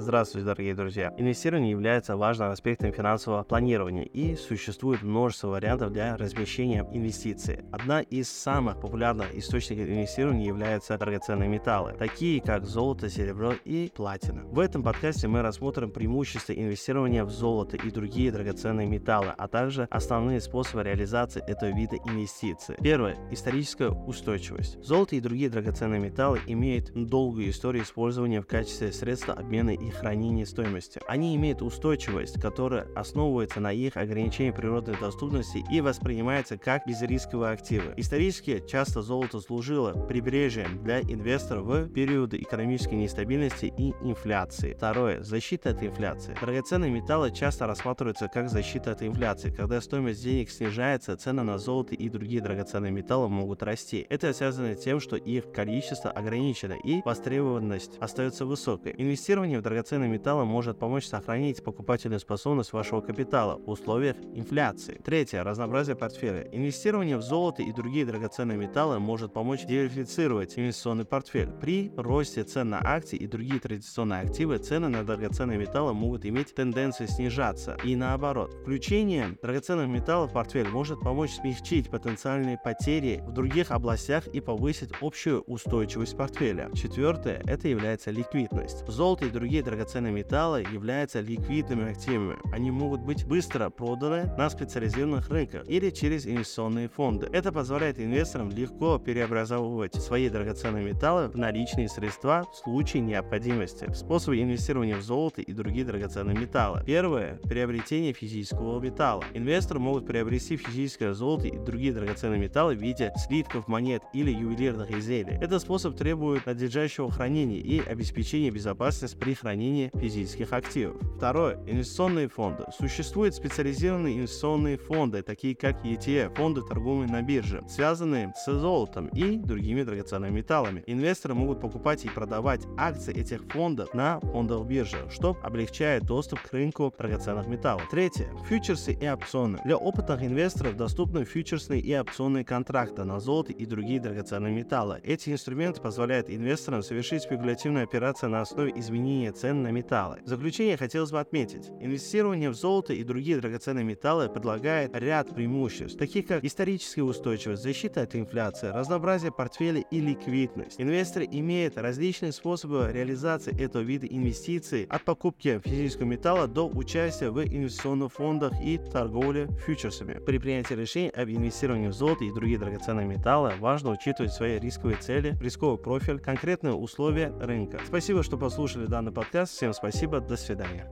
Здравствуйте, дорогие друзья! Инвестирование является важным аспектом финансового планирования и существует множество вариантов для размещения инвестиций. Одна из самых популярных источников инвестирования являются драгоценные металлы, такие как золото, серебро и платина. В этом подкасте мы рассмотрим преимущества инвестирования в золото и другие драгоценные металлы, а также основные способы реализации этого вида инвестиций. Первое. Историческая устойчивость. Золото и другие драгоценные металлы имеют долгую историю использования в качестве средства обмена и хранения стоимости. Они имеют устойчивость, которая основывается на их ограничении природной доступности и воспринимается как безрисковые активы. Исторически часто золото служило прибрежием для инвесторов в периоды экономической нестабильности и инфляции. Второе. Защита от инфляции. Драгоценные металлы часто рассматриваются как защита от инфляции. Когда стоимость денег снижается, цены на золото и другие драгоценные металлы могут расти. Это связано с тем, что их количество ограничено и востребованность остается высокой. Инвестирование в драгоценные металлы может помочь сохранить покупательную способность вашего капитала в условиях инфляции. Третье. Разнообразие портфеля. Инвестирование в золото и другие драгоценные металлы может помочь диверсифицировать инвестиционный портфель. При росте цен на акции и другие традиционные активы цены на драгоценные металлы могут иметь тенденцию снижаться. И наоборот. Включение драгоценных металлов в портфель может помочь смягчить потенциальные потери в других областях и повысить общую устойчивость портфеля. Четвертое. Это является ликвидность. Золото и другие драгоценные металлы являются ликвидными активами. Они могут быть быстро проданы на специализированных рынках или через инвестиционные фонды. Это позволяет инвесторам легко преобразовывать свои драгоценные металлы в наличные средства в случае необходимости. Способы инвестирования в золото и другие драгоценные металлы. Первое. Приобретение физического металла. Инвесторы могут приобрести физическое золото и другие драгоценные металлы в виде слитков, монет или ювелирных изделий. Этот способ требует надлежащего хранения и обеспечения безопасности при хранении физических активов. Второе. Инвестиционные фонды. Существуют специализированные инвестиционные фонды, такие как ETF, фонды торгуемые на бирже, связанные с золотом и другими драгоценными металлами. Инвесторы могут покупать и продавать акции этих фондов на фондовых биржах, что облегчает доступ к рынку драгоценных металлов. Третье. Фьючерсы и опционы. Для опытных инвесторов доступны фьючерсные и опционные контракты на золото и другие драгоценные металлы. Эти инструменты позволяют инвесторам совершить спекулятивные операции на основе изменения цен на металлы. В заключение хотелось бы отметить, инвестирование в золото и другие драгоценные металлы предлагает ряд преимуществ, таких как историческая устойчивость, защита от инфляции, разнообразие портфеля и ликвидность. Инвесторы имеют различные способы реализации этого вида инвестиций от покупки физического металла до участия в инвестиционных фондах и торговли фьючерсами. При принятии решений об инвестировании в золото и другие драгоценные металлы важно учитывать свои рисковые цели, рисковый профиль, конкретные условия рынка. Спасибо, что послушали данный подкаст. Всем спасибо. До свидания.